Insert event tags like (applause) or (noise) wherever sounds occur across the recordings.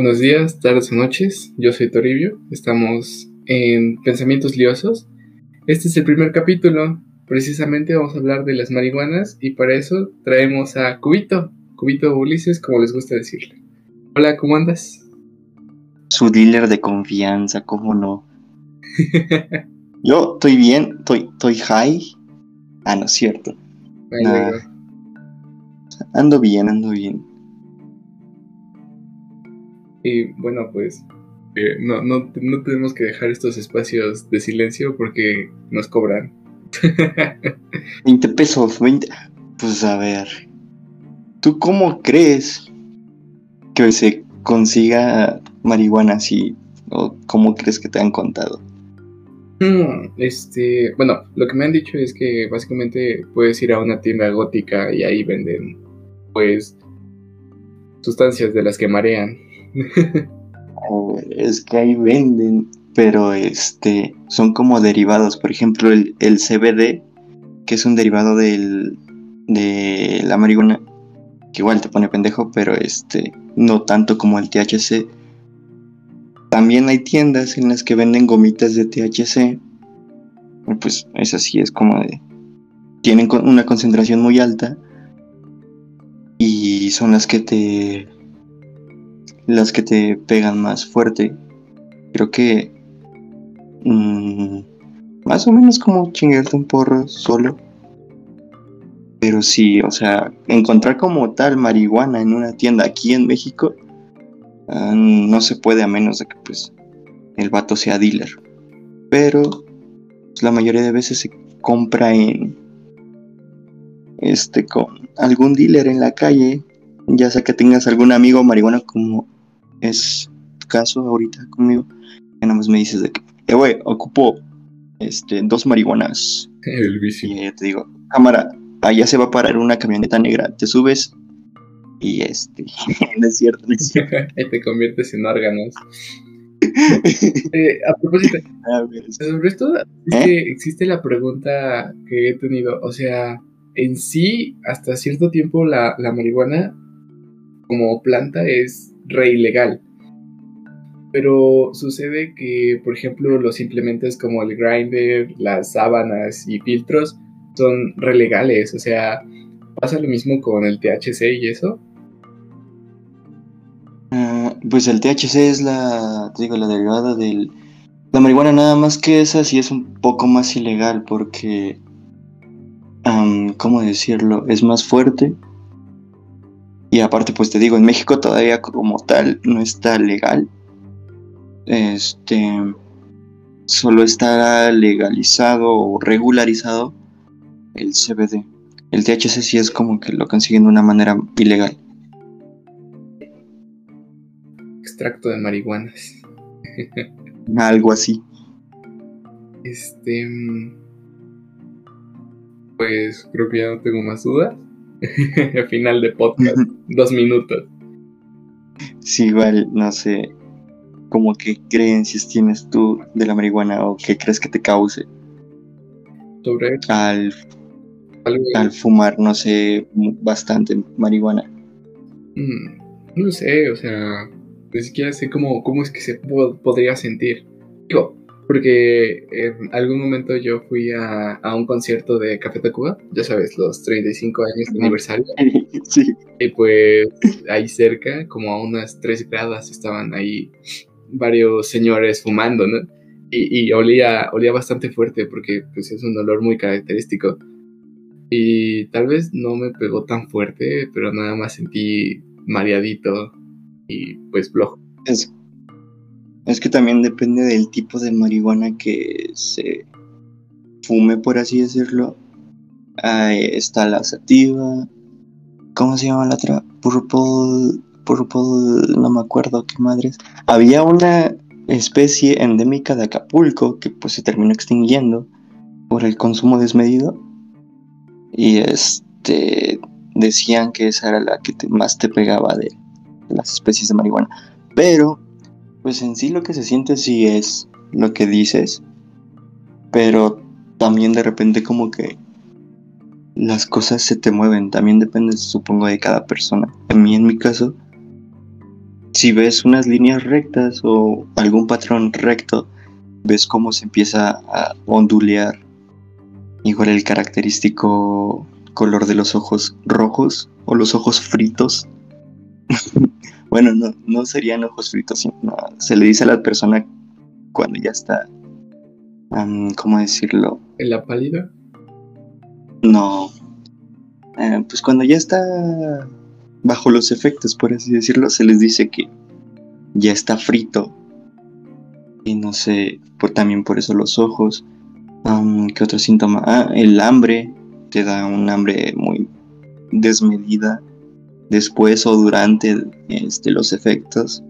Buenos días, tardes o noches. Yo soy Toribio. Estamos en Pensamientos Liosos. Este es el primer capítulo. Precisamente vamos a hablar de las marihuanas y para eso traemos a Cubito. Cubito Ulises, como les gusta decirle. Hola, ¿cómo andas? Su dealer de confianza, ¿cómo no? (laughs) Yo estoy bien, estoy, estoy high. Ah, no es cierto. Ay. Ando bien, ando bien. Y bueno, pues eh, no, no, no tenemos que dejar estos espacios de silencio porque nos cobran. (laughs) 20 pesos, 20. Pues a ver. ¿Tú cómo crees que se consiga marihuana así? ¿O cómo crees que te han contado? Hmm, Este, bueno, lo que me han dicho es que básicamente puedes ir a una tienda gótica y ahí venden, pues, sustancias de las que marean. Oh, Es que ahí venden, pero este son como derivados. Por ejemplo, el, el CBD, que es un derivado del, de la marihuana, que igual te pone pendejo, pero este no tanto como el THC. También hay tiendas en las que venden gomitas de THC. Pues es así, es como de. Tienen una concentración muy alta. Y son las que te las que te pegan más fuerte. Creo que mm, más o menos como chingarte un porro solo. Pero sí, o sea, encontrar como tal marihuana en una tienda aquí en México ah, no se puede a menos de que pues el vato sea dealer. Pero pues, la mayoría de veces se compra en este con algún dealer en la calle, ya sea que tengas algún amigo marihuana como es tu caso ahorita conmigo, que nada más me dices de que, eh, güey, ocupo este, dos marihuanas. El vicio. Y yo te digo, cámara, allá se va a parar una camioneta negra, te subes y este, (laughs) no es cierto, no es (laughs) cierto. Ahí te conviertes en órganos. (laughs) Eh, a propósito, A ver, sobre esto es ¿Eh? que existe la pregunta que he tenido. O sea, en sí, hasta cierto tiempo la, la marihuana como planta es re ilegal. Pero sucede que, por ejemplo, los implementos como el grinder, las sábanas y filtros son re legales. O sea, pasa lo mismo con el THC y eso. Ah, pues el THC es la, digo, la derivada del... La marihuana nada más que esa sí es un poco más ilegal porque, ¿cómo decirlo? Es más fuerte. Y aparte, pues te digo, en México todavía como tal no está legal. Este, solo está legalizado o regularizado el CBD. El THC sí es como que lo consiguen de una manera ilegal. Extracto de marihuanas. Algo así. Este. mm, Pues creo que ya no tengo más dudas. (laughs) Final de podcast, dos minutos. Sí, igual, no sé, como qué creencias tienes tú de la marihuana o qué crees que te cause Sobre al, algo. al fumar, no sé, bastante marihuana. mm, no sé, o sea, ni siquiera sé cómo, cómo es que se po- podría sentir. Digo, porque en algún momento yo fui a, a un concierto de Café Tacuba, ya sabes, los 35 años de aniversario. (laughs) sí, Y pues ahí cerca, como a unas tres gradas, estaban ahí varios señores fumando, ¿no? Y, y olía, olía bastante fuerte porque pues es un olor muy característico. Y tal vez no me pegó tan fuerte, pero nada más sentí mareadito y pues flojo. es, es que también depende del tipo de marihuana que se fume, por así decirlo. Ahí está la sativa, ¿cómo se llama la otra? Purple, purple, no me acuerdo qué madres. Había una especie endémica de Acapulco que pues se terminó extinguiendo por el consumo desmedido. Y este decían que esa era la que más te pegaba de las especies de marihuana. Pero, pues en sí lo que se siente sí es lo que dices. Pero también de repente como que las cosas se te mueven. También depende, supongo, de cada persona. A mí en mi caso, si ves unas líneas rectas o algún patrón recto, ves cómo se empieza a ondulear. Igual el característico color de los ojos rojos o los ojos fritos. (laughs) bueno, no, no serían ojos fritos, sino, se le dice a la persona cuando ya está, ¿cómo decirlo? ¿En la pálida? No, eh, pues cuando ya está bajo los efectos, por así decirlo, se les dice que ya está frito. Y no sé, por, también por eso los ojos. ¿Qué otro síntoma? Ah, el hambre. Te da un hambre muy desmedida. Después o durante este, los efectos.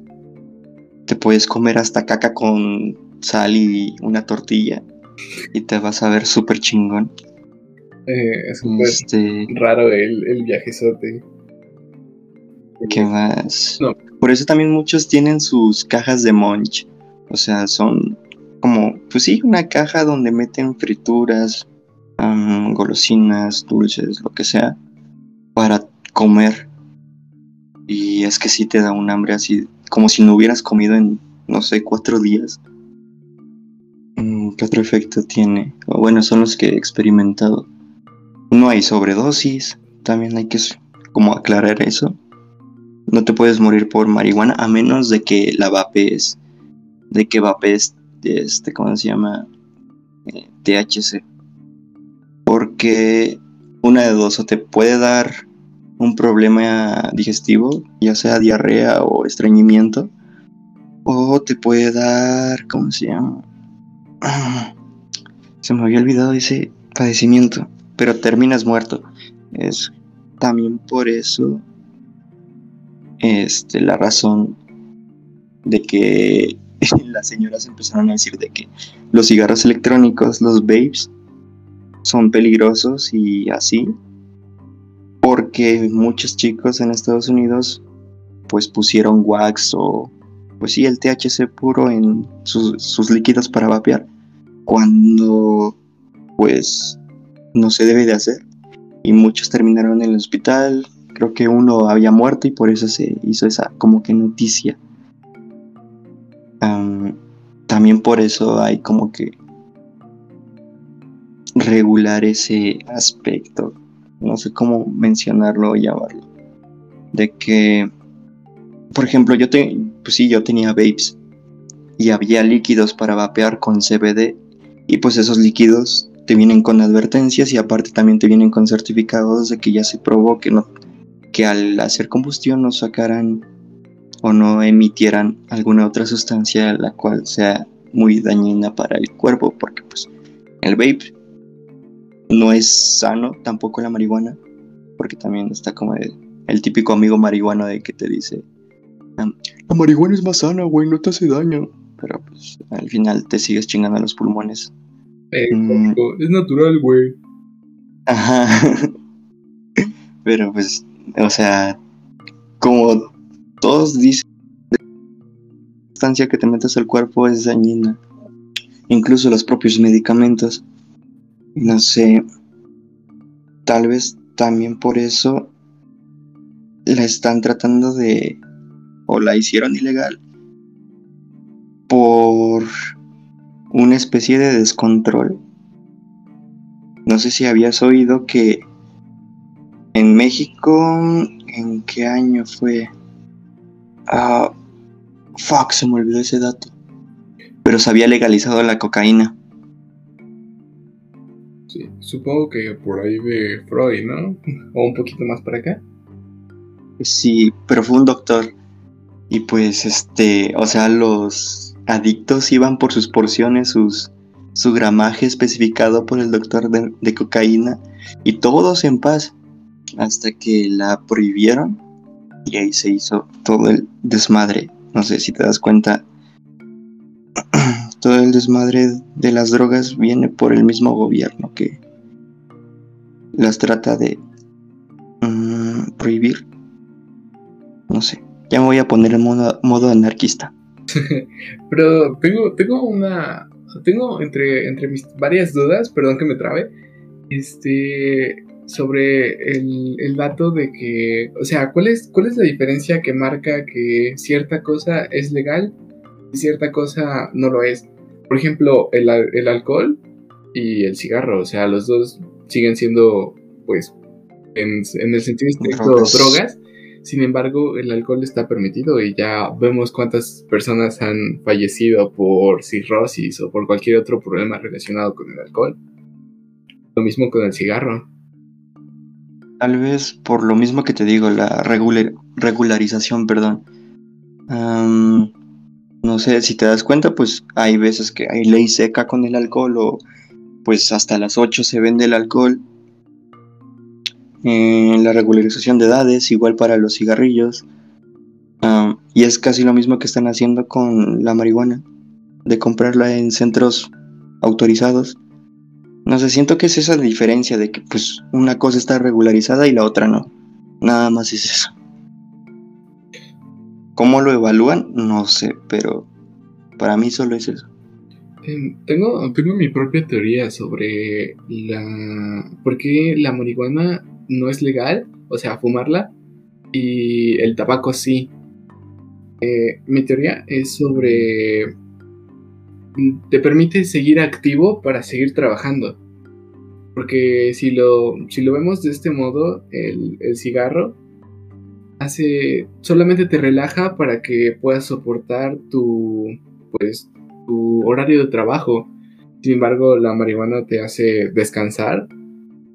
Te puedes comer hasta caca con sal y una tortilla. Y te vas a ver súper chingón. Eh, es este... raro el, el viajezote. ¿Qué más? Por eso también muchos tienen sus cajas de munch. O sea, son como, pues sí, una caja donde meten frituras, golosinas, dulces, lo que sea, para comer. Y es que sí te da un hambre así, como si no hubieras comido en, no sé, cuatro días. Mm, ¿Qué otro efecto tiene? Bueno, son los que he experimentado. No hay sobredosis, también hay que como aclarar eso no te puedes morir por marihuana a menos de que la vapes, de que vapes, este, ¿cómo se llama? Eh, THC. Porque una de dos, o te puede dar un problema digestivo, ya sea diarrea o estreñimiento, o te puede dar, ¿cómo se llama? (clears throat) se me había olvidado ese padecimiento, pero terminas muerto. Es también por eso este, la razón de que (laughs) las señoras empezaron a decir de que los cigarros electrónicos, los vapes, son peligrosos y así, porque muchos chicos en Estados Unidos pues pusieron wax o pues sí el THC puro en sus, líquidos para vapear, cuando pues no se debe de hacer y muchos terminaron en el hospital creo que uno había muerto y por eso se hizo esa como que noticia. también por eso hay como que regular ese aspecto. No sé cómo mencionarlo o llamarlo. De que, por ejemplo, yo te, pues sí, yo tenía vapes y había líquidos para vapear con CBD y pues esos líquidos te vienen con advertencias y aparte también te vienen con certificados de que ya se probó que no que al hacer combustión no sacaran o no emitieran alguna otra sustancia la cual sea muy dañina para el cuerpo, porque pues el vape no es sano, tampoco la marihuana, porque también está como el, típico amigo marihuano de que te dice, la marihuana es más sana, güey, no te hace daño, pero pues al final te sigues chingando los pulmones. Eh, mm. Es natural, güey. Ajá. (laughs) pero pues o sea, como todos dicen, la sustancia que te metes al cuerpo es dañina. Incluso los propios medicamentos. No sé, tal vez también por eso la están tratando de, o la hicieron ilegal, por una especie de descontrol. No sé si habías oído que en México, ¿en qué año fue? Ah, fuck, se me olvidó ese dato. Pero se había legalizado la cocaína. Supongo que por ahí de Freud, ¿no? O un poquito más para acá. Sí, pero fue un doctor. Y pues, este, o sea, los adictos iban por sus porciones, sus, su gramaje especificado por el doctor de cocaína, y todos en paz hasta que la prohibieron y ahí se hizo todo el desmadre. No sé si te das cuenta, todo el desmadre de las drogas viene por el mismo gobierno que las trata de mm, prohibir. No sé, ya me voy a poner en modo, anarquista. (laughs) Pero tengo, tengo una. Tengo entre, entre mis varias dudas, perdón que me trabe. Este sobre el, el, dato de que, o sea, ¿cuál es, ¿cuál es la diferencia que marca que cierta cosa es legal cierta cosa no lo es? Por ejemplo, el, el alcohol y el cigarro, o sea, los dos siguen siendo, pues, en, en el sentido estricto, drogas. Sin embargo, el alcohol está permitido y ya vemos cuántas personas han fallecido por cirrosis o por cualquier otro problema relacionado con el alcohol. Lo mismo con el cigarro. Tal vez por lo mismo que te digo, la regularización, perdón. No sé, si te das cuenta, pues hay veces que hay ley seca con el alcohol o pues hasta las 8 se vende el alcohol. la regularización de edades, igual para los cigarrillos. y es casi lo mismo que están haciendo con la marihuana, de comprarla en centros autorizados no sé, siento que es esa diferencia de que pues una cosa está regularizada y la otra no. Nada más es eso. ¿Cómo lo evalúan? No sé, pero para mí solo es eso. Tengo, tengo mi propia teoría sobre la por qué la marihuana no es legal, o sea, fumarla, y el tabaco sí. Eh, mi teoría es sobre te permite seguir activo para seguir trabajando. Porque si lo, si lo vemos de este modo, el, cigarro hace solamente te relaja para que puedas soportar tu pues tu horario de trabajo. Sin embargo, la marihuana te hace descansar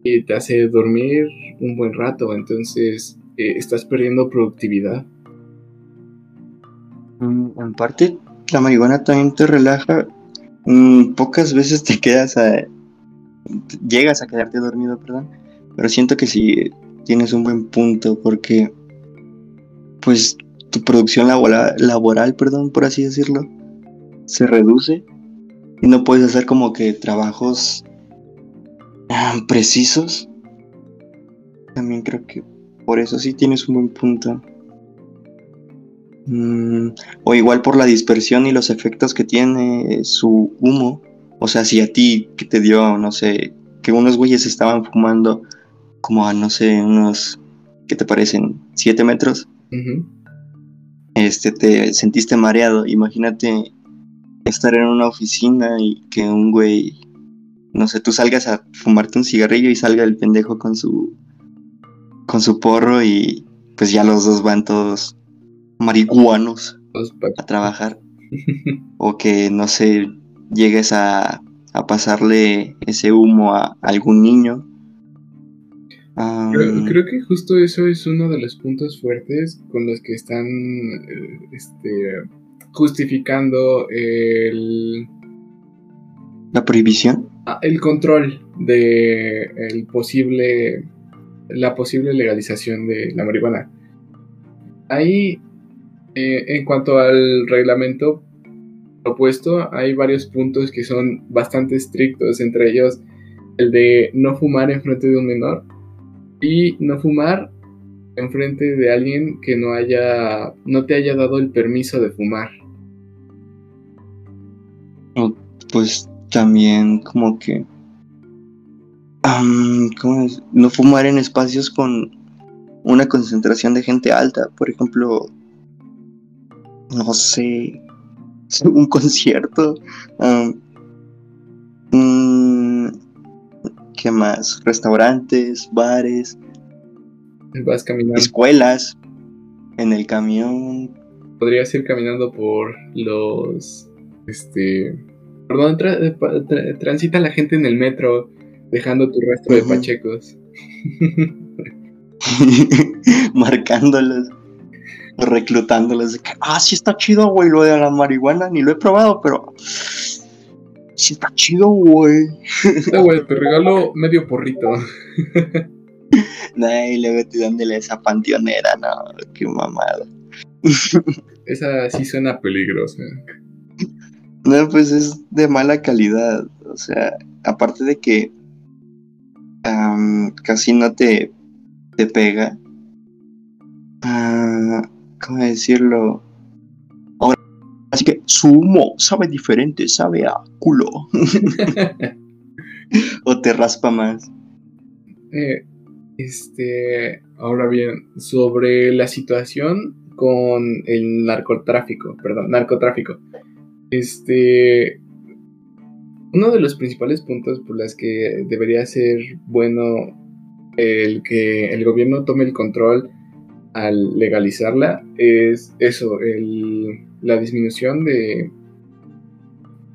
y te hace dormir un buen rato, entonces eh, estás perdiendo productividad. Mm, en parte la marihuana también te relaja. Mm, pocas veces te quedas a. llegas a quedarte dormido, perdón. Pero siento que sí tienes un buen punto porque. Pues tu producción laboral, laboral, perdón, por así decirlo, se reduce y no puedes hacer como que trabajos precisos. También creo que por eso sí tienes un buen punto. Mm, o igual por la dispersión y los efectos que tiene su humo. O sea, si a ti que te dio, no sé, que unos güeyes estaban fumando como a, no sé, unos, ¿qué te parecen? ¿Siete metros? Este, te sentiste mareado. Imagínate estar en una oficina y que un güey, no sé, tú salgas a fumarte un cigarrillo y salga el pendejo con su, con su porro y pues ya los dos van todos marihuanos a trabajar. (laughs) o que, no sé, llegues a, a pasarle ese humo a algún niño. Creo, que justo eso es uno de los puntos fuertes con los que están eh, este, justificando el... ¿La prohibición? Ah, el control de el posible la posible legalización de la marihuana. Ahí eh, en cuanto al reglamento propuesto, hay varios puntos que son bastante estrictos, entre ellos el de no fumar en frente de un menor y no fumar en frente de alguien que no haya no te haya dado el permiso de fumar. Pues también como que no fumar en espacios con una concentración de gente alta, por ejemplo, no sé, (laughs) un concierto. ¿Qué más? Restaurantes, bares. Vas caminando. Escuelas. En el camión. Podrías ir caminando por los. Este. Perdón, transita la gente en el metro, dejando tu rastro de pachecos. (laughs) Marcándolos reclutándoles de que, ah, sí está chido, güey, lo de la marihuana, ni lo he probado, pero sí está chido, güey. güey, te regalo medio porrito. Nah, y luego te dándole esa panteonera, no, qué mamada. (laughs) Esa sí suena peligrosa. No, pues es de mala calidad, o sea, aparte de que casi no te, te pega. Ah, ¿cómo decirlo? Así que su humo sabe diferente, sabe a culo. (laughs) o te raspa más. Eh, Este, ahora bien, sobre la situación con el narcotráfico, perdón, narcotráfico. Este, uno de los principales puntos por los que debería ser bueno el que el gobierno tome el control al legalizarla es eso, la disminución de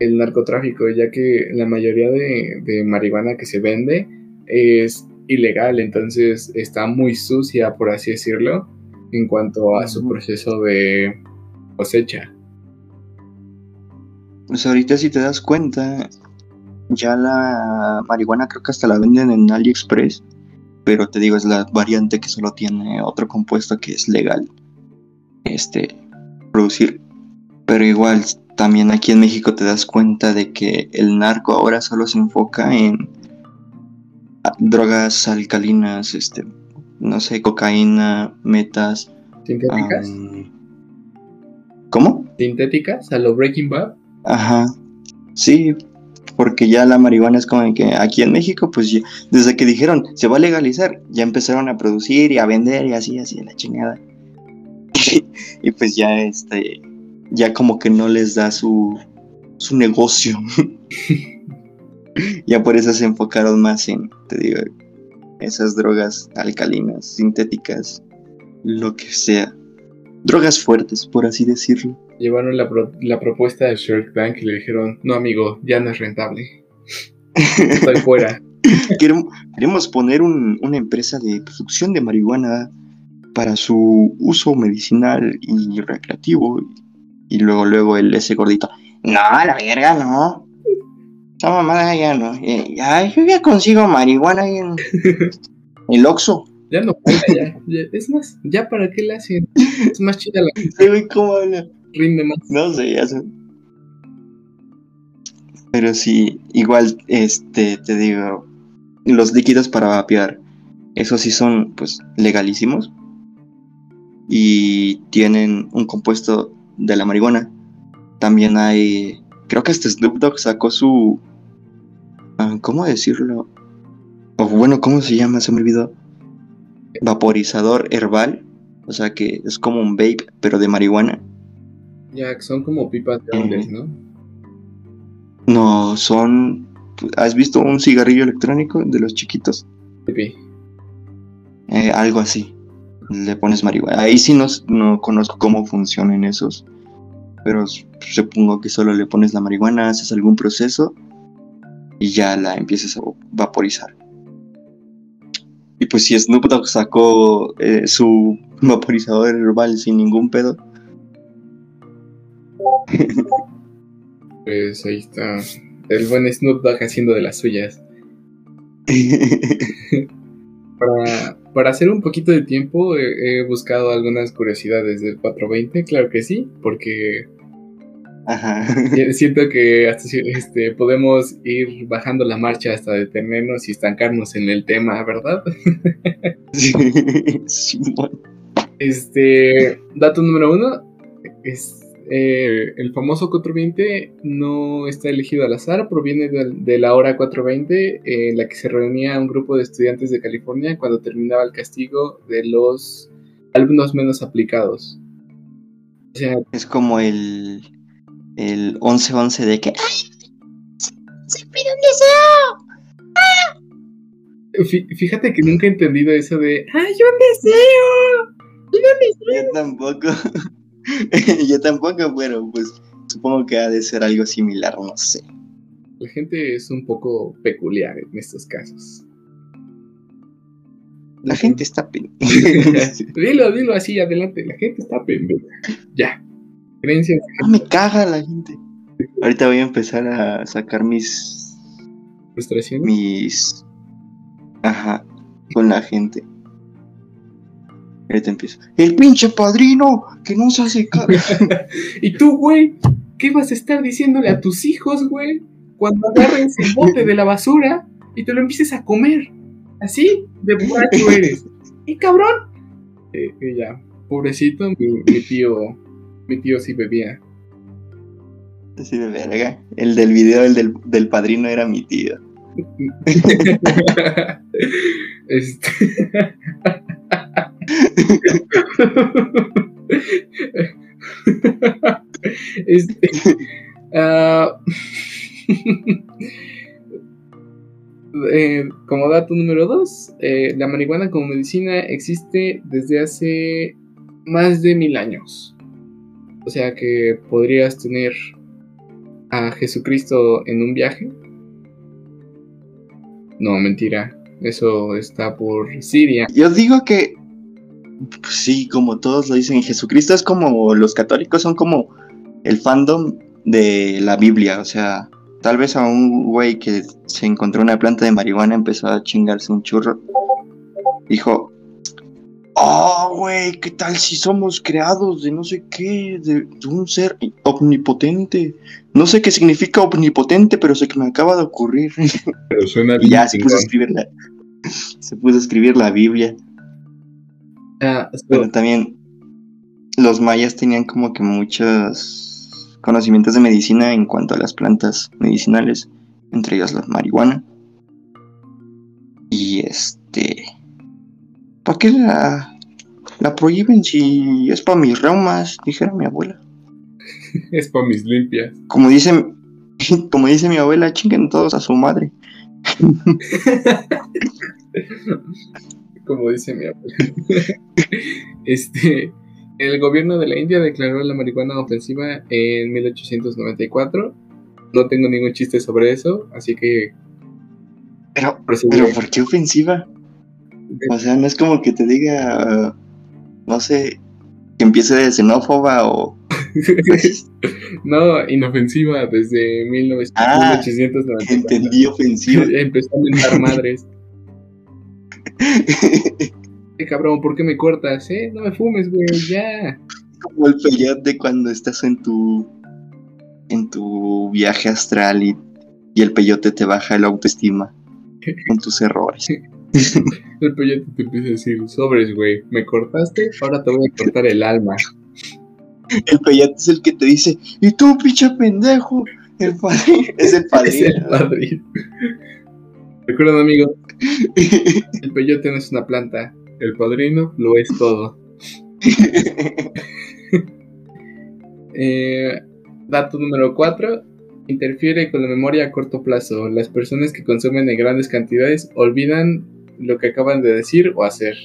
el narcotráfico, ya que la mayoría de, marihuana que se vende es ilegal, entonces está muy sucia, por así decirlo, en cuanto a su proceso de cosecha. Pues ahorita si te das cuenta, ya la marihuana creo que hasta la venden en AliExpress, pero te digo, es la variante que solo tiene otro compuesto que es legal este producir. Pero igual también aquí en México te das cuenta de que el narco ahora solo se enfoca en drogas alcalinas, este, no sé, cocaína, metas. ¿Sintéticas? ¿Cómo? ¿Sintéticas? ¿A lo Breaking Bad? Ajá. Sí, porque ya la marihuana es como que aquí en México, pues desde que dijeron se va a legalizar, ya empezaron a producir y a vender y así, así, la chingada. (laughs) y pues ya este, ya como que no les da su, su negocio. (laughs) ya por eso se enfocaron más en, te digo, esas drogas alcalinas, sintéticas, lo que sea. Drogas fuertes, por así decirlo. Llevaron la, la propuesta de Shark Tank y le dijeron, no amigo, ya no es rentable. Estoy (laughs) fuera. Queremos, poner una empresa de producción de marihuana para su uso medicinal y recreativo. Y luego, luego el ese gordito, no, la verga, no. Esa mamada ya no. Ya, yo ya consigo marihuana ahí en (laughs) el Oxxo. Ya no ya, Es más, ya para qué la hacen. Es más chida la. (laughs) Sí, ¿cómo habla? Rinde más. No sé, ya sé. Pero sí, igual, este, te digo, los líquidos para vapear, esos sí son, pues, legalísimos. Y tienen un compuesto de la marihuana. También hay, creo que este Snoop Dogg sacó su, ah, ¿cómo decirlo? O bueno, ¿cómo se llama? Se me olvidó vaporizador herbal, o sea que es como un vape, pero de marihuana. Ya, son como pipas grandes, ¿no? No, son... ¿Has visto un cigarrillo electrónico de los chiquitos? Sí. Eh, algo así. Le pones marihuana. Ahí sí no, no conozco cómo funcionan esos. Pero supongo que solo le pones la marihuana, haces algún proceso y ya la empiezas a vaporizar. Y pues si Snoop Dogg sacó eh, su vaporizador herbal sin ningún pedo. (laughs) Pues ahí está. El buen Snoop Dogg haciendo de las suyas. (laughs) para, hacer un poquito de tiempo he, buscado algunas curiosidades del 420, claro que sí, porque (laughs) Siento que hasta este, podemos ir bajando la marcha hasta detenernos y estancarnos en el tema, ¿verdad? (laughs) Sí, Este, dato número uno, es, eh, el famoso 420 no está elegido al azar, proviene de, la hora 420 en la que se reunía un grupo de estudiantes de California cuando terminaba el castigo de los alumnos menos aplicados. es como el el 11-11 de que ¡Ay! ¡Se pide un deseo! ¡Ah! Fíjate que nunca he entendido eso de ¡Ay, un deseo! un deseo! Yo tampoco. (laughs) (laughs) Yo tampoco, pero pues supongo que ha de ser algo similar, no sé. La gente es un poco peculiar en estos casos. La gente está pendeja. (laughs) dilo, dilo así, adelante. La gente está pendeja. Ya. Creencias. No me caga la gente. Ahorita voy a empezar a sacar mis. ¿Frustraciones? Mis. Ajá, con la gente. Ahorita empiezo. ¡El pinche padrino! ¡Que no se hace caso! (laughs) ¿Y tú, güey? ¿Qué vas a estar diciéndole a tus hijos, güey? Cuando agarres (laughs) el bote de la basura y te lo empieces a comer. Así de borracho eres. ¿Y cabrón? Eh, eh, ya, pobrecito, mi tío mi tío sí bebía. Sí, de verga. El del video, el del, padrino era mi tío. (laughs) Este. (laughs) este. ah, (laughs) eh, como dato número 2, la marihuana como medicina existe desde hace más de mil años. O sea que podrías tener a Jesucristo en un viaje. No, mentira. Eso está por Siria. Yo digo que sí, como todos lo dicen, Jesucristo es como los católicos son como el fandom de la Biblia, o sea, tal vez a un güey que se encontró una planta de marihuana empezó a chingarse un churro. Dijo, oh, güey, ¿qué tal si somos creados de no sé qué, de, un ser omnipotente? No sé qué significa omnipotente, pero sé que me acaba de ocurrir. Pero suena (laughs) y ya se puso a escribir la, se puso a escribir la Biblia. Ah, Pero también los mayas tenían como que muchos conocimientos de medicina en cuanto a las plantas medicinales, entre ellas la marihuana. Y este... ¿Para qué la, la prohíben si es para mis reumas? Dijera mi abuela. (laughs) es para mis limpias. Como dice, (laughs) como dice mi abuela, chinguen todos a su madre. (laughs) como dice mi abuela. (laughs) este, el gobierno de la India declaró la marihuana ofensiva en 1894. No tengo ningún chiste sobre eso, así que. Pero, pero ¿por qué ofensiva? O sea, no es como que te diga, no sé, que empiece de xenófoba o. (laughs) no, inofensiva desde 19... ah, 1894. Entendí ofensiva. Empezó a mentar madres. Eh, cabrón, ¿por qué me cortas? Eh? No me fumes, güey, ya. Como el peyote cuando estás en tu en tu viaje astral y, y el peyote te baja el autoestima (laughs) con tus errores. (laughs) el peyote te empieza a decir, sobres, güey, me cortaste, ahora te voy a cortar el alma. El peyote es el que te dice, ¿y tú, pinche pendejo? El es el padre. Es el. (laughs) Recuerden, amigos, (laughs) el peyote no es una planta, el padrino lo es todo. (laughs) Eh, dato número 4. Interfiere con la memoria a corto plazo. Las personas que consumen en grandes cantidades olvidan lo que acaban de decir o hacer.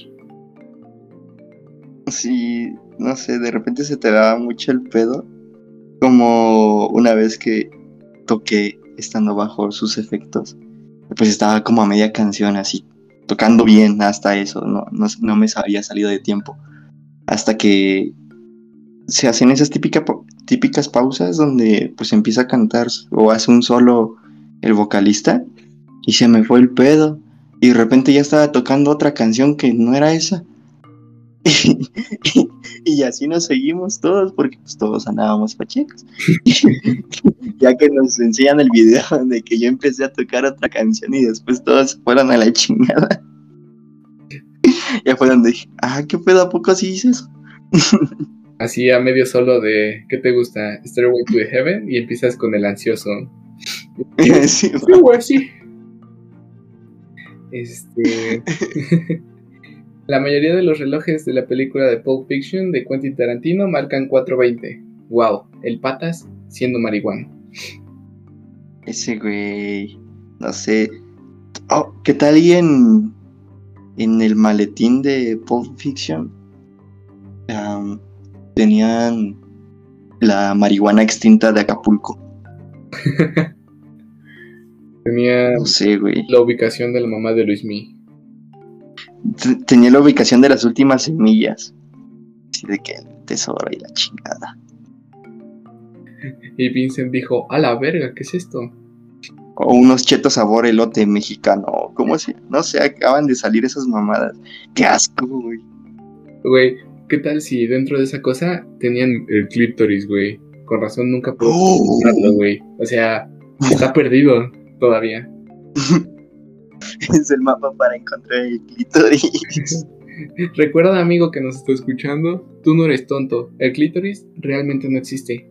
Sí, no sé, de repente se te da mucho el pedo. Como una vez que toqué estando bajo sus efectos pues estaba como a media canción así, tocando bien hasta eso, no, no, me había salido de tiempo. Hasta que se hacen esas típica, típicas pausas donde pues empieza a cantar o hace un solo el vocalista y se me fue el pedo y de repente ya estaba tocando otra canción que no era esa (laughs) y, así nos seguimos todos, porque pues, todos andábamos pachecos. (laughs) ya que nos enseñan el video de que yo empecé a tocar otra canción y después todos fueron a la chingada. (laughs) ya fue donde dije, ah, ¿qué pedo? ¿A poco así dices? así a medio solo de, ¿qué te gusta? Stairway to the Heaven y empiezas con el ansioso. sí, güey, sí. Este. La mayoría de los relojes de la película de Pulp Fiction de Quentin Tarantino marcan 4.20. Wow, el patas siendo marihuana. Ese güey, no sé. Oh, ¿qué tal y en, en el maletín de Pulp Fiction? tenían la marihuana extinta de Acapulco. (laughs) Tenía no sé, güey. la ubicación de la mamá de Luis Mí tenía la ubicación de las últimas semillas. Así de que el tesoro y la chingada. Y Vincent dijo, a la verga, ¿qué es esto? O unos chetos sabor elote mexicano. ¿Cómo se? No sé, acaban de salir esas mamadas. Qué asco, güey. Güey, ¿qué tal si dentro de esa cosa tenían el clítoris, güey? Con razón nunca puedo oh. güey. O sea, está perdido todavía. (laughs) es el mapa para encontrar el clítoris. (laughs) Recuerda, amigo que nos está escuchando, tú no eres tonto. El clítoris realmente no existe.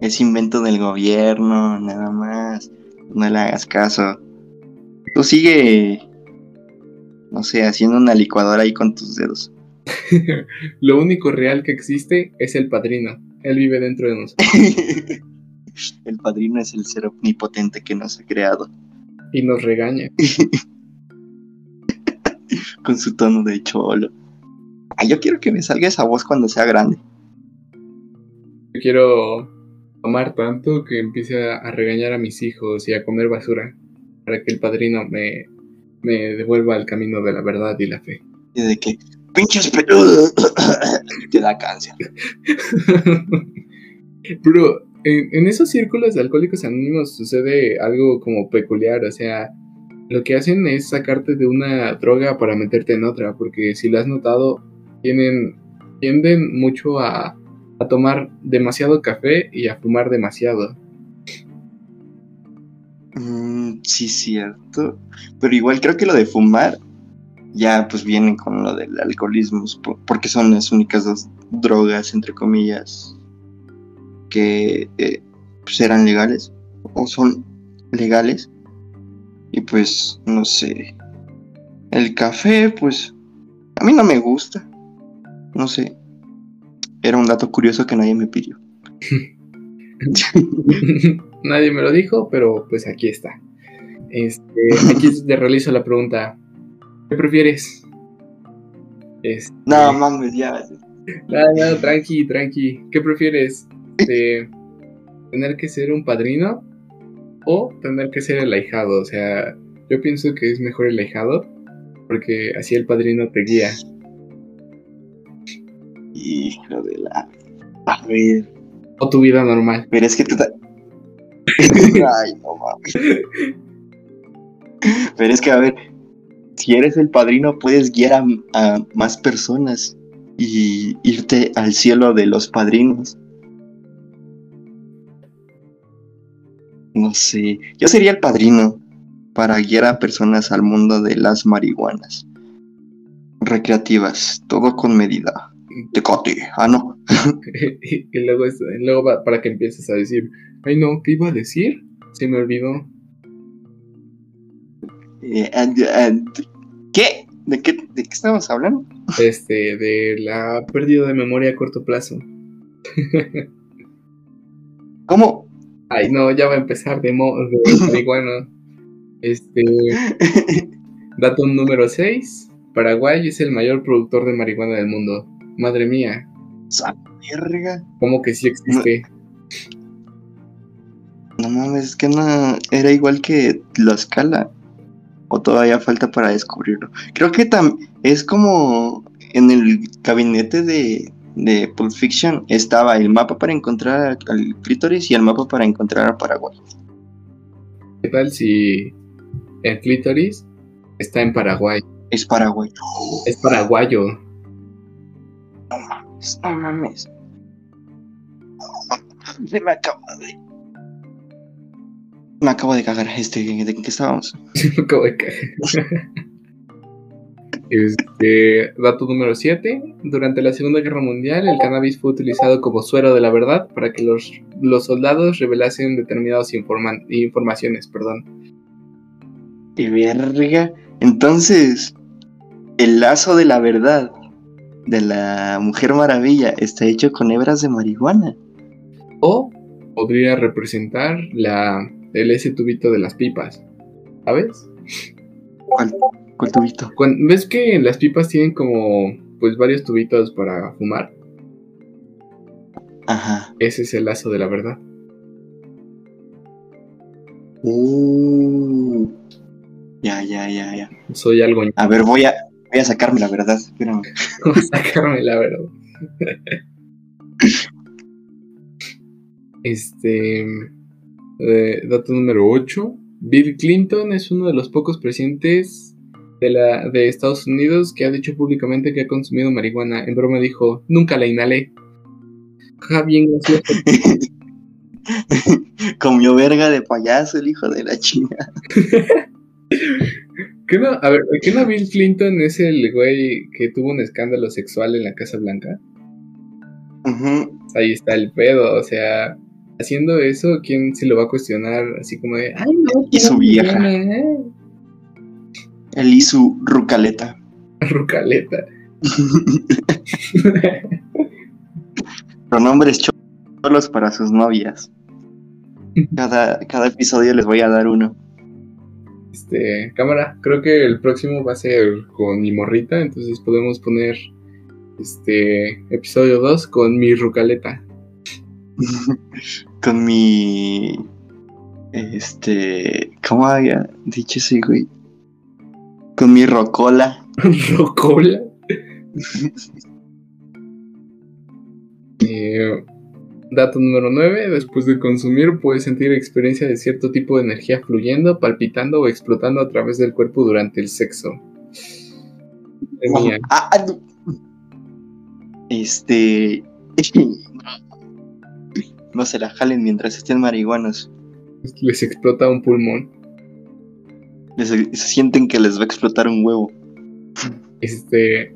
Es invento del gobierno, nada más. No le hagas caso. Tú sigue no sé, haciendo una licuadora ahí con tus dedos. (laughs) Lo único real que existe es el padrino. Él vive dentro de nosotros. (laughs) el padrino es el ser omnipotente que nos ha creado. Y nos regaña. (laughs) con su tono de cholo. Ay, yo quiero que me salga esa voz cuando sea grande. Yo quiero tomar tanto que empiece a regañar a mis hijos y a comer basura para que el padrino me, me devuelva al camino de la verdad y la fe. Y de que, pinches peludos, (laughs) te da cáncer. Pero (laughs) en, esos círculos de alcohólicos anónimos sucede algo como peculiar, o sea, lo que hacen es sacarte de una droga para meterte en otra, porque si lo has notado, tienen, tienden mucho a, a tomar demasiado café y a fumar demasiado. Mm, sí, cierto. Pero igual creo que lo de fumar ya pues viene con lo del alcoholismo, porque son las únicas dos drogas, entre comillas, que eh, pues eran legales o son legales. Y pues, no sé. El café, pues, a mí no me gusta. No sé. Era un dato curioso que nadie me pidió. (laughs) nadie me lo dijo, pero pues aquí está. Este, aquí te realizo la pregunta. ¿Qué prefieres? Este, no, mames, ya. No, no, tranqui, tranqui. ¿Qué prefieres? ¿Tener que ser un padrino o tener que ser el ahijado? O sea, yo pienso que es mejor el ahijado porque así el padrino te guía. Hijo de la. A ver. O tu vida normal. Pero es que tú. (laughs) Ay, no mames. Pero es que, a ver, si eres el padrino, puedes guiar a, más personas y irte al cielo de los padrinos. No sé, yo sería el padrino para guiar a personas al mundo de las marihuanas recreativas, todo con medida. Tecote, ah no. (laughs) (laughs) y luego, luego para que empieces a decir, ay no, ¿qué iba a decir? Se me olvidó. Eh, ¿Qué? ¿De qué, ¿De qué estamos hablando? Este, de la pérdida de memoria a corto plazo. (laughs) ¿Cómo? Ay, no, ya va a empezar de, modo (laughs) marihuana. Este. Dato número 6. Paraguay es el mayor productor de marihuana del mundo. Madre mía. ¡Esa verga! ¿Cómo que sí existe? No, mames, es que no. Era igual que la escala o todavía falta para descubrirlo. Creo que es como en el gabinete de, de Pulp Fiction estaba el mapa para encontrar al clítoris y el mapa para encontrar a Paraguay. ¿Qué tal si el clítoris está en Paraguay? Es Paraguay. Es paraguayo. No mames, no mames. Se me acaba de me acabo de cagar. Este, ¿De qué estábamos? (laughs) me acabo de cagar. (laughs) Este, dato número 7. Durante la Segunda Guerra Mundial, el cannabis fue utilizado como suero de la verdad para que los, los soldados revelasen determinadas informaciones. Perdón. ¡Qué verga! Entonces, el lazo de la verdad de la Mujer Maravilla está hecho con hebras de marihuana. O podría representar la el ese tubito de las pipas, ¿sabes? ¿Cuál, cuál tubito? ¿Ves que las pipas tienen como pues varios tubitos para fumar? Ajá. Ese es el lazo de la verdad. Uh, ya, ya, ya, ya. Soy algo. A ver, voy a, voy a sacarme la verdad. Espérame. (laughs) voy a sacarme la verdad. (laughs) este. Eh, dato número 8. Bill Clinton es uno de los pocos presidentes de, la, de Estados Unidos que ha dicho públicamente que ha consumido marihuana. En broma dijo, nunca la inhalé. Ja, bien. (laughs) Comió verga de payaso el hijo de la china. (laughs) ¿Qué no? A ver, ¿qué no Bill Clinton es el güey que tuvo un escándalo sexual en la Casa Blanca? Ahí está el pedo, o sea, haciendo eso, ¿quién se lo va a cuestionar? Así como de, ay, no, y su vieja. Él y su rucaleta. (laughs) Rucaleta. Pronombres cholos para sus novias. Cada, cada episodio les voy a dar uno. Este, cámara, creo que el próximo va a ser con mi morrita, entonces podemos poner este episodio 2 con mi rucaleta. (laughs) Con mi. Este. ¿Cómo había dicho ese güey? Con mi rocola. (laughs) ¿Rocola? (laughs) Eh, dato número 9. Después de consumir, puedes sentir experiencia de cierto tipo de energía fluyendo, palpitando o explotando a través del cuerpo durante el sexo. Ah, ah, no. Este. (laughs) No se la jalen mientras estén marihuanos. Les explota un pulmón. Se sienten que les va a explotar un huevo. Este.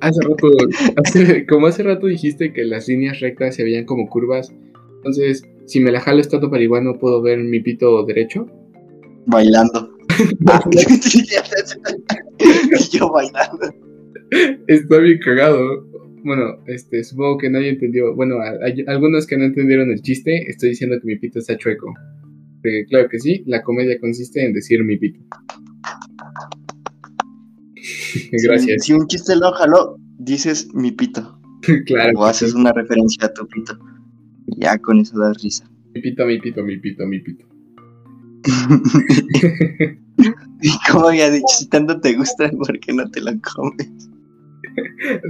Hace rato, hace- como hace rato dijiste que las líneas rectas se veían como curvas, entonces, si me la jalo estando marihuano, ¿puedo ver mi pito derecho? Bailando. (laughs) Ah, (laughs) Yo bailando. Está bien cagado. Bueno, este, supongo que nadie entendió. Bueno, a- algunos que no entendieron el chiste, estoy diciendo que mi pito está chueco. Porque claro que sí, la comedia consiste en decir mi pito. (laughs) Gracias. Si, si un chiste lo jaló, dices mi pito. (laughs) claro. O haces sí. una referencia a tu pito. Ya con eso das risa. Mi pito, mi pito, mi pito, mi pito. (laughs) y como había dicho, si tanto te gusta, ¿por qué no te lo comes?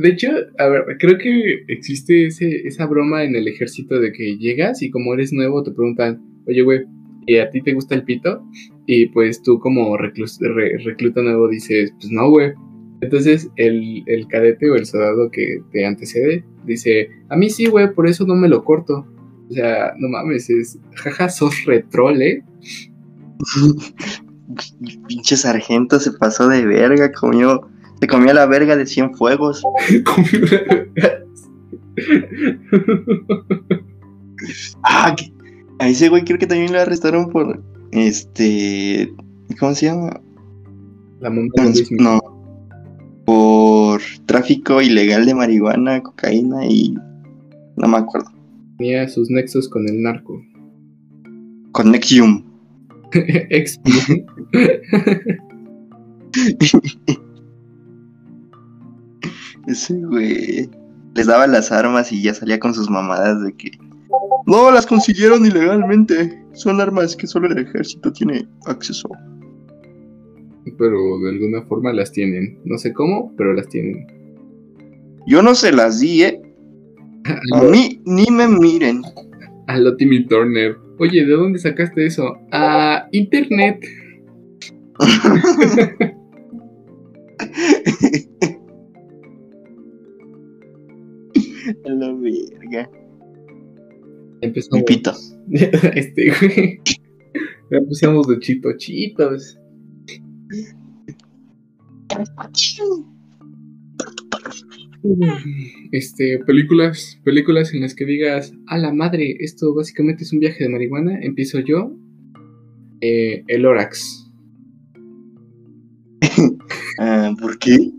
De hecho, a ver, creo que existe ese, esa broma en el ejército de que llegas y como eres nuevo te preguntan, oye, güey, ¿y a ti te gusta el pito? Y pues tú como reclus- re- recluta nuevo dices, pues no, güey. Entonces el, el cadete o el soldado que te antecede dice, a mí sí, güey, por eso no me lo corto. O sea, no mames, es, jaja, sos retrol, ¿eh? (laughs) Pinche sargento se pasó de verga, comió, se comió la verga de 100 fuegos. (laughs) Ah, que- a ese güey creo que también lo arrestaron por, este, ¿cómo se llama? La de Luis Miguel. No, por tráfico ilegal de marihuana, cocaína y no me acuerdo. tenía sus nexos con el narco. Con Nexium. (laughs) Ex. (laughs) Ese güey les daba las armas y ya salía con sus mamadas de que no las consiguieron ilegalmente. Son armas que solo el ejército tiene acceso. pero de alguna forma las tienen. No sé cómo, pero las tienen. Yo no se las di, eh. (laughs) A mí ni me miren. A lo Timmy Turner. Oye, ¿de dónde sacaste eso? A internet. (laughs) (laughs) A la verga. Empezamos. Mi pito. (laughs) este, güey. Ya pusimos de chito chitos. Este, películas, películas en las que digas, a la madre, esto básicamente es un viaje de marihuana. Empiezo yo. Eh, el Orax. (laughs) Ah, ¿Por qué?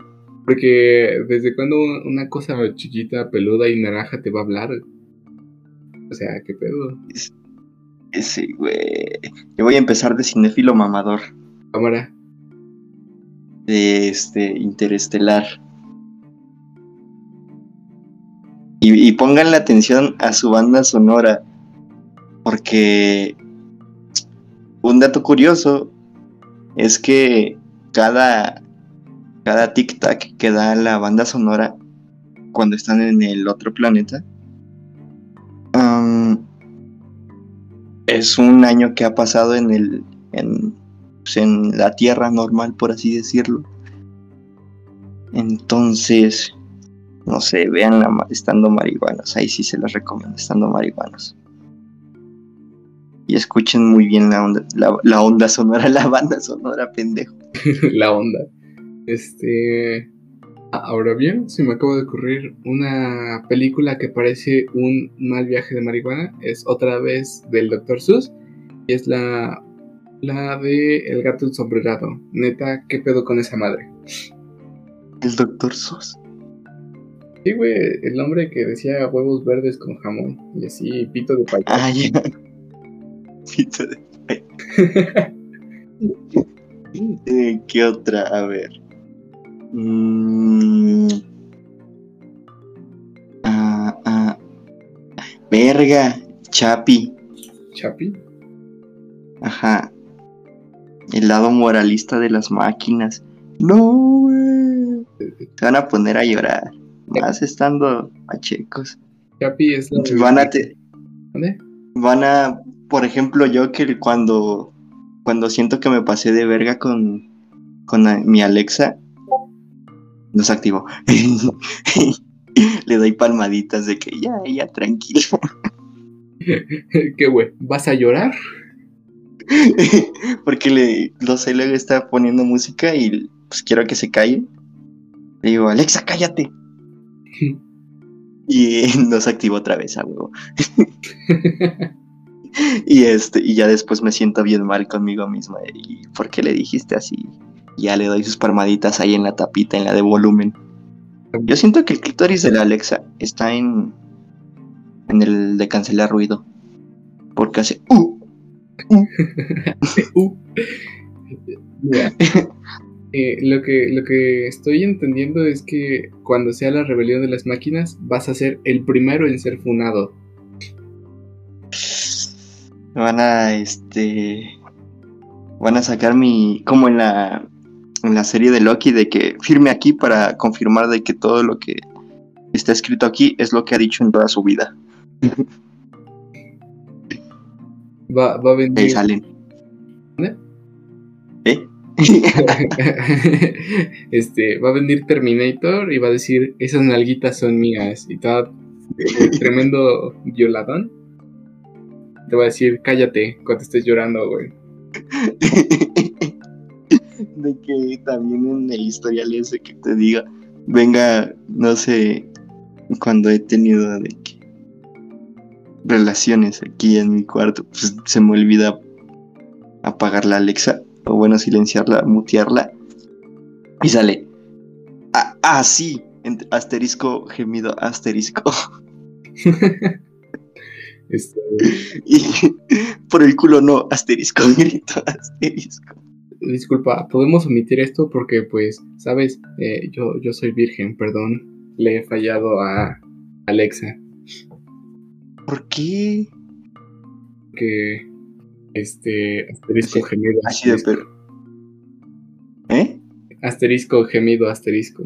Porque desde cuando una cosa chiquita, peluda y naranja te va a hablar. O sea, qué pedo. Ese güey. Yo voy a empezar de cinéfilo mamador. Cámara. De este interestelar. Y, y pongan la atención a su banda sonora. Porque un dato curioso es que cada, cada tic-tac que da la banda sonora cuando están en el otro planeta es un año que ha pasado en el en, pues, en la tierra normal por así decirlo entonces no sé vean estando marihuanos ahí sí se las recomiendo estando marihuanos y escuchen muy bien la onda la, la onda sonora (laughs) la banda sonora pendejo (laughs) la onda. Este. Ah, Ahora bien, se me acaba de ocurrir una película que parece un mal viaje de marihuana. Es otra vez del Dr. Seuss. Y es la La de El gato ensombrerado. Neta, ¿qué pedo con esa madre? El doctor Sos. Sí, güey, el hombre que decía huevos verdes con jamón y así pito de payaso. Ah, ya. (laughs) Pito de (laughs) Eh, ¿Qué otra? A ver. Mm. Ah, ah. Verga, Chapi. ¿Chapi? Ajá. El lado moralista de las máquinas. No, güey. Te van a poner a llorar. Más estando pachecos. Chapi es la. Van a, te- ¿Dónde? van a, por ejemplo, yo que cuando, cuando siento que me pasé de verga con, con mi Alexa, los activo. (laughs) Le doy palmaditas de que ya, ya, tranquilo. (laughs) ¿Qué, güey? ¿Vas a llorar? (laughs) Porque le, no sé, luego está poniendo música y pues quiero que se calle. Le digo, Alexa, cállate. Y nos activó otra vez a huevo. Y este, y ya después me siento bien mal conmigo misma. ¿Y por qué le dijiste así? Ya le doy sus palmaditas ahí en la tapita, en la de volumen. Yo siento que el clítoris de la Alexa está en. en el de cancelar ruido. Porque hace. "Uh". Uh. Mira, eh, lo, que, lo que estoy entendiendo es que cuando sea la rebelión de las máquinas, vas a ser el primero en ser funado. Van a este. Van a sacar mi. como en la. En la serie de Loki de que firme aquí para confirmar de que todo lo que está escrito aquí es lo que ha dicho en toda su vida. (laughs) Va, va a Ahí venir. salen. ¿Eh? ¿Eh? (laughs) este, va a venir Terminator y va a decir, esas nalguitas son mías. Y todo (laughs) tremendo violadón. Te va a decir, cállate cuando estés llorando, güey. De que también en el historial ese que te diga, venga, no sé, cuando he tenido de que relaciones aquí en mi cuarto, pues se me olvida apagar la Alexa, o bueno, silenciarla, mutearla, y sale, ah, ah, sí, entre- asterisco, gemido, asterisco, (laughs) Este, (laughs) y por el culo no, asterisco, (laughs) grito, asterisco. Disculpa, podemos omitir esto porque, pues, sabes, Eh, yo, yo soy virgen, perdón. Le he fallado a Alexa. ¿Por qué? Que, este, asterisco Sí, gemido. Así de asterisco, pero. ¿Eh? asterisco gemido, asterisco.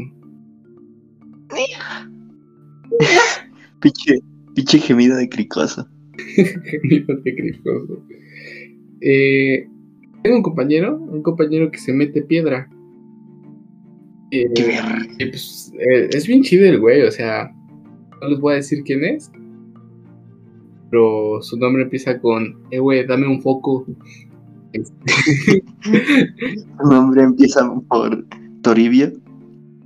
(laughs) Pinche, pinche gemido de cricoso. (laughs) Gemido de cricoso. Eh, tengo un compañero, un compañero que se mete piedra. Eh, pues, eh, es bien chido el güey, o sea, no les voy a decir quién es. Pero su nombre empieza con, eh, güey, dame un foco. (laughs) Su nombre empieza por Toribio.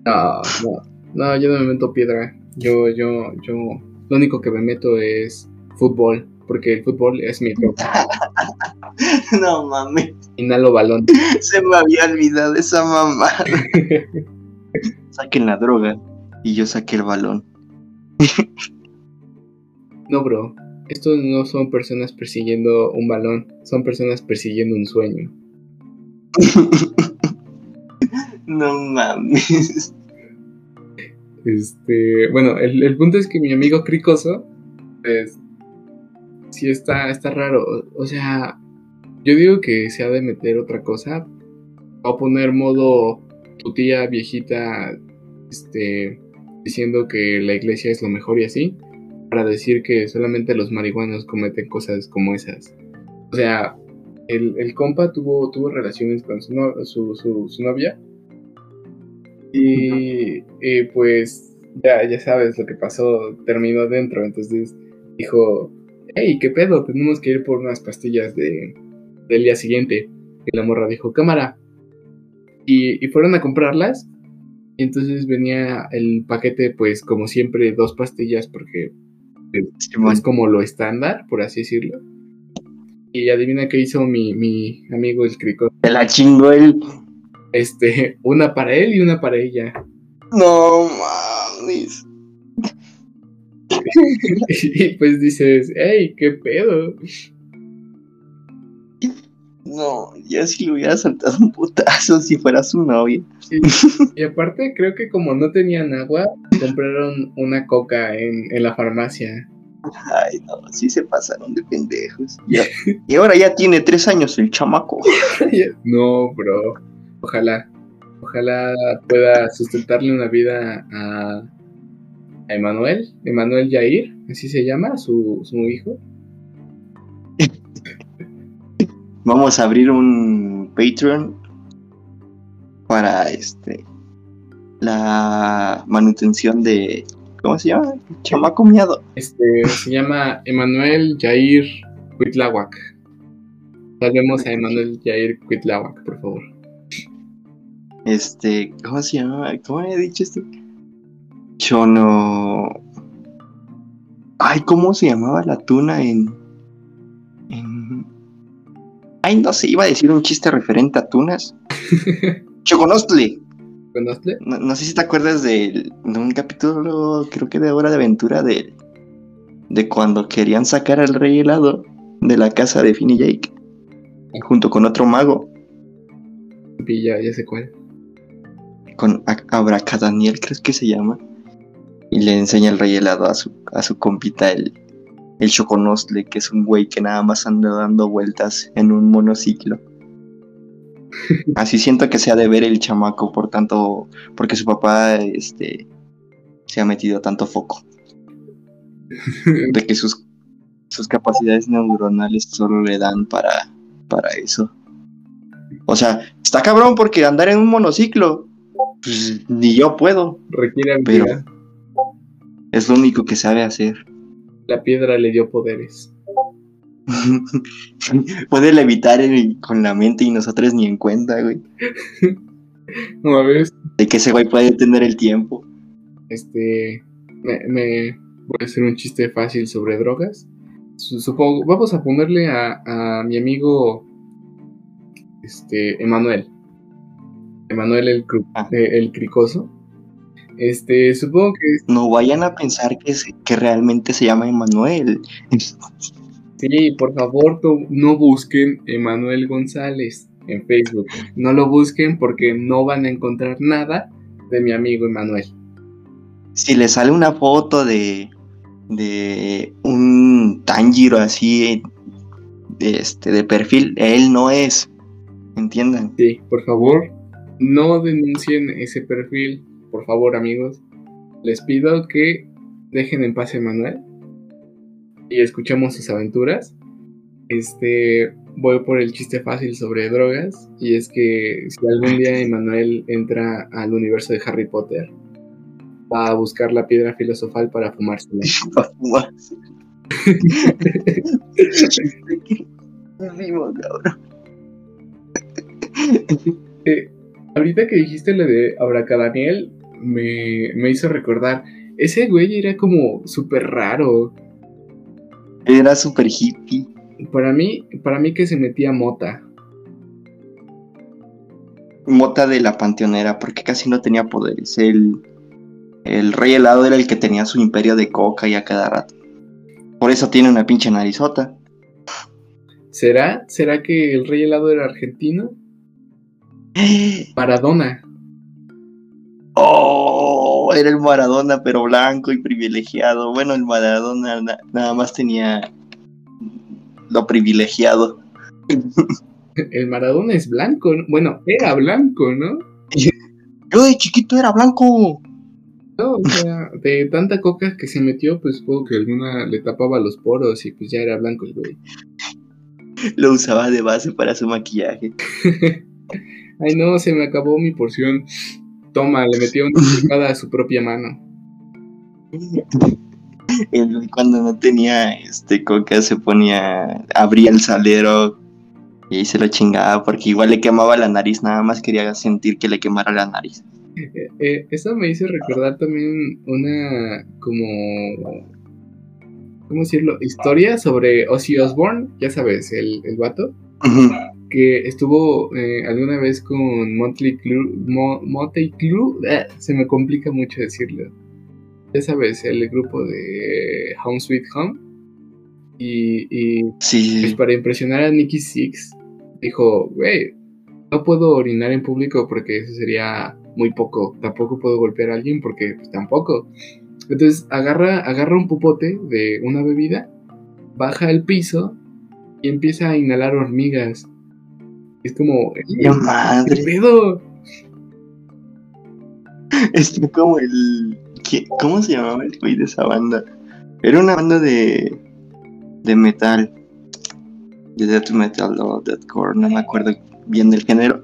no, no, no, yo no me meto piedra. Yo, yo, yo, lo único que me meto es fútbol, porque el fútbol es mi. (laughs) No mames, Inhalo balón. (laughs) se me había olvidado esa mamá. (laughs) Saquen la droga y yo saqué el balón. No, bro. Estos no son personas persiguiendo un balón, son personas persiguiendo un sueño. No mames. Este, bueno, el, el punto es que mi amigo Cricoso, pues, sí está, está raro. O, o sea, yo digo que se ha de meter otra cosa. A poner modo tu tía viejita, este, diciendo que la iglesia es lo mejor y así, para decir que solamente los marihuanos cometen cosas como esas. O sea, el, el compa tuvo, tuvo relaciones con su, su, su novia. Y, y, pues ya, ya sabes lo que pasó, terminó dentro. Entonces dijo, hey, ¿qué pedo? Tenemos que ir por unas pastillas de, del día siguiente. Y la morra dijo, cámara. Y, y fueron a comprarlas. Y entonces venía el paquete, pues como siempre, dos pastillas porque Simón. es como lo estándar, por así decirlo. Y adivina qué hizo mi, mi amigo el crico. Se la chingó él. Este, una para él y una para ella. No mames. (laughs) y pues dices, hey, qué pedo. No, ya si le hubiera saltado un putazo si fuera su novia. Y, y aparte, creo que como no tenían agua, compraron una coca en, en la farmacia. Ay, no, sí se pasaron de pendejos. Ya- Y ahora ya tiene tres años el chamaco. (laughs) No, bro. Ojalá. Ojalá pueda sustentarle una vida a, a Emanuel. Emanuel Yair, así se llama, su, su hijo. Vamos a abrir un Patreon para este la manutención de ¿cómo se llama? Chamaco miado. Este se llama Emanuel Yair Cuitláhuac. Salvemos a Emanuel Yair Cuitláhuac, por favor. Este, ¿cómo se llama? ¿Cómo había dicho este? Chono. Ay, ¿cómo se llamaba la tuna en. en... Ay, no sé, iba a decir un chiste referente a tunas. (laughs) Choconostle. No, no sé si te acuerdas de, de un capítulo, creo que de Hora de Aventura, de, de cuando querían sacar al rey helado de la casa de Finn y Jake, junto con otro mago, Y ya, ya sé cuál. con Abracadaniel, creo que se llama, y le enseña el rey helado a su, a su compita, el, el Choconostle, que es un güey que nada más anda dando vueltas en un monociclo. (laughs) Así siento que se ha de ver el chamaco por tanto, porque su papá este, se ha metido tanto foco. de que sus, sus capacidades neuronales solo le dan para, para eso. O sea, está cabrón porque andar en un monociclo, pues ni yo puedo. Requiere Pero-. Es lo único que sabe hacer. La piedra le dio poderes. (laughs) Puede levitar con la mente y nosotros ni en cuenta, güey. (laughs) Una vez, De que ese güey puede tener el tiempo. este, me, me- voy a hacer un chiste fácil sobre drogas. Su- Supongo, vamos a ponerle a, a mi amigo, este, Emanuel. Emanuel el, cru- Ah. eh, el cricoso. Este, supongo que No vayan a pensar que, se- que realmente se llama Emanuel. Sí, por favor, no busquen Emanuel González en Facebook. No lo busquen porque no van a encontrar nada de mi amigo Emanuel. si le sale una foto de, de un Tanjiro así de, este, de perfil, él no es. ¿Entiendan? Sí, por favor, no denuncien ese perfil. Por favor, amigos. Les pido que dejen en paz a Emanuel y escuchemos sus aventuras. Este, voy por el chiste fácil sobre drogas y es que si algún día Emanuel entra al universo de Harry Potter, va a buscar la piedra filosofal para fumársela. (laughs) (laughs) Eh, ahorita que dijiste lo de Abracadaniel, me, me hizo recordar. Ese güey era como súper raro. Era super hippie. Para mí, para mí que se metía mota. Mota de la panteonera, porque casi no tenía poderes. El, el rey helado era el que tenía su imperio de coca y a cada rato. Por eso tiene una pinche narizota. ¿Será? ¿Será que el rey helado era argentino? (gasps) Maradona. Oh, era el Maradona, pero blanco y privilegiado. Bueno, el Maradona na- nada más tenía lo privilegiado. (laughs) El Maradona es blanco. ¿no? Bueno, era blanco, ¿no? Yo de chiquito era blanco. No, o sea, de tanta coca que se metió, pues supongo que alguna le tapaba los poros y pues ya era blanco el güey. Lo usaba de base para su maquillaje. (laughs) Ay, no, se me acabó mi porción. Toma, le metió una picada a su propia mano. Cuando no tenía este coca se ponía, abría el salero y se lo chingaba porque igual le quemaba la nariz, nada más quería sentir que le quemara la nariz. Eh, eh, eso me hizo recordar también una como ¿cómo decirlo? Historia sobre Ozzy Osbourne, ya sabes, el, el vato, que estuvo eh, alguna vez con Motley Crue, Mo- Motley eh, se me complica mucho decirlo. Ya sabes, el grupo de Home Sweet Home. Y, y Sí, pues para impresionar a Nicky Six, dijo, güey, no puedo orinar en público porque eso sería muy poco. Tampoco puedo golpear a alguien porque pues, tampoco. Entonces agarra, agarra un pupote de una bebida, baja al piso y empieza a inhalar hormigas. Es como, ¡Qué ¿qué madre! pedo? Es como el. ¿qué- ¿Cómo se llamaba el güey de esa banda? Era una banda de. de metal. De death metal o deathcore, no me acuerdo bien del género.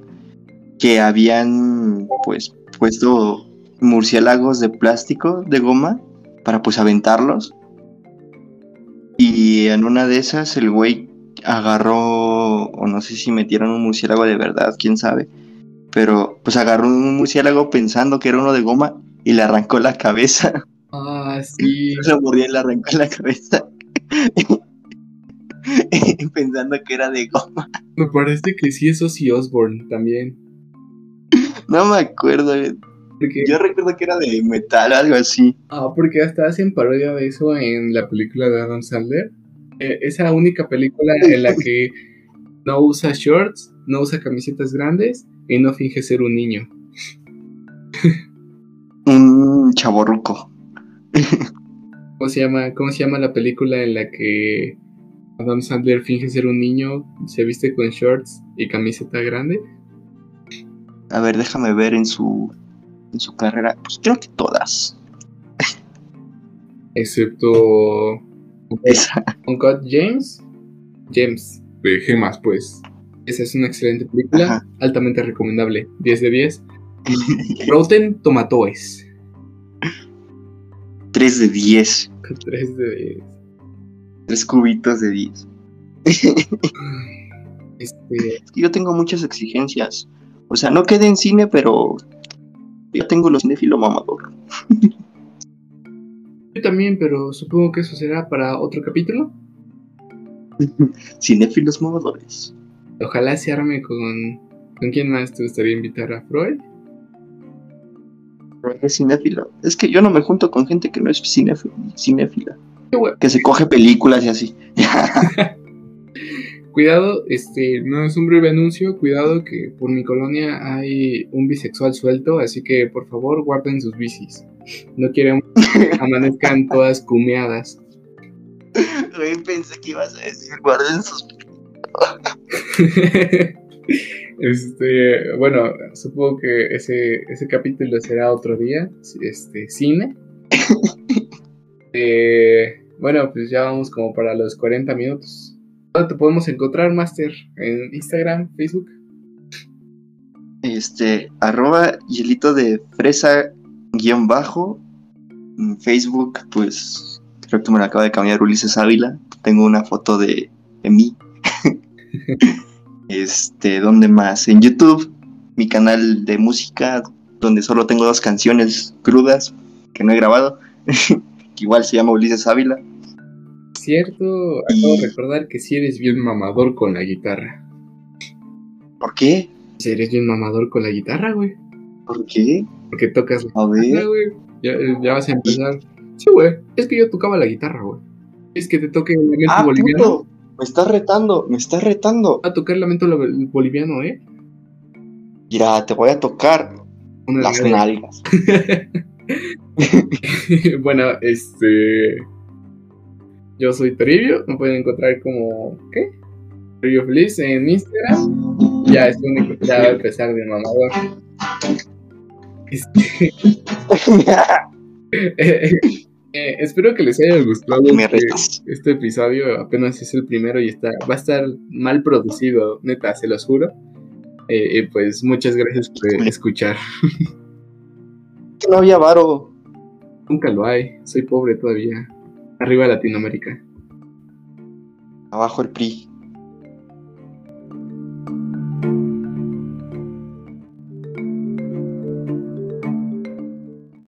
Que habían, pues, puesto murciélagos de plástico, de goma, para pues aventarlos. Y en una de esas, el güey agarró, o no sé si metieron un murciélago de verdad, quién sabe pero pues agarró un murciélago pensando que era uno de goma y le arrancó la cabeza. Ah, (laughs) sí. Se murió y le arrancó la cabeza. (laughs) pensando que era de goma. Me parece que sí es Ozzy Osbourne también. No me acuerdo. eh. Porque, Yo recuerdo que era de metal o algo así. ah, porque hasta hacen parodia de eso en la película de Adam Sandler. Eh, esa única película en la que no usa shorts, no usa camisetas grandes y no finge ser un niño. (laughs) Un chaborruco. (laughs) ¿Cómo se llama, cómo se llama la película en la que Adam Sandler finge ser un niño, se viste con shorts y camiseta grande? A ver, déjame ver en su en su carrera. Pues creo que todas. Excepto (laughs) Esa. Uncut James. James, de gemas, pues. Esa es una excelente película, Ajá. altamente recomendable. 10 de 10. (laughs) Rotten Tomatoes. 3 de 10. 3 de 10. 3 cubitos de 10. (laughs) Este, yo tengo muchas exigencias. O sea, no quedé en cine, pero yo tengo los cinéfilo mamador. (laughs) yo también, pero supongo que eso será para otro capítulo. (laughs) Cinéfilos mamadores. Ojalá se arme con. ¿Con quién más te gustaría invitar a Freud? Es cinéfilo. Es que yo no me junto con gente que no es cinéfilo, cinéfila. Que se coge películas y así. (laughs) Cuidado, este, no es un breve anuncio, cuidado que por mi colonia hay un bisexual suelto, así que por favor guarden sus bicis. No queremos (laughs) que amanezcan todas cumeadas. Güey, pensé que ibas a decir guarden sus... (laughs) este, bueno, supongo que ese, ese capítulo será otro día, este, cine. (laughs) Eh, bueno, pues ya vamos como para los 40 minutos. ¿Dónde te podemos encontrar, Master? ¿En Instagram, Facebook? Este, arroba hielito de fresa guion bajo. En Facebook, pues creo que me lo acaba de cambiar Ulises Ávila. Tengo una foto de, de mí. (laughs) este, ¿dónde más? En YouTube, mi canal de música, donde solo tengo dos canciones crudas que no he grabado. (laughs) que igual se llama Ulises Ávila. Cierto, acabo de recordar que si eres bien mamador con la guitarra. ¿Por qué? Si eres bien mamador con la guitarra, güey. ¿Por qué? Porque tocas la A guitarra, ver. güey. Ya, ya vas a empezar. Sí, güey. Es que yo tocaba la guitarra, güey. Es que te toque el lamento Ah, boliviano. puto. Me estás retando, me estás retando. A tocar el lamento boliviano, ¿eh? Mira, te voy a tocar Una las nalga. nalgas. (laughs) bueno, este. Yo soy Toribio. Me pueden encontrar como. ¿Qué? Toribio Feliz en Instagram. Ya es único ya va a empezar de mamador. (laughs) Este, (laughs) eh, (laughs) eh, espero que les haya gustado este, este episodio. Apenas es el primero y está, va a estar mal producido, neta, se los juro. Eh, y pues muchas gracias por escuchar. (laughs) Que no había varo. Nunca lo hay, soy pobre todavía. Arriba Latinoamérica. Abajo el PRI.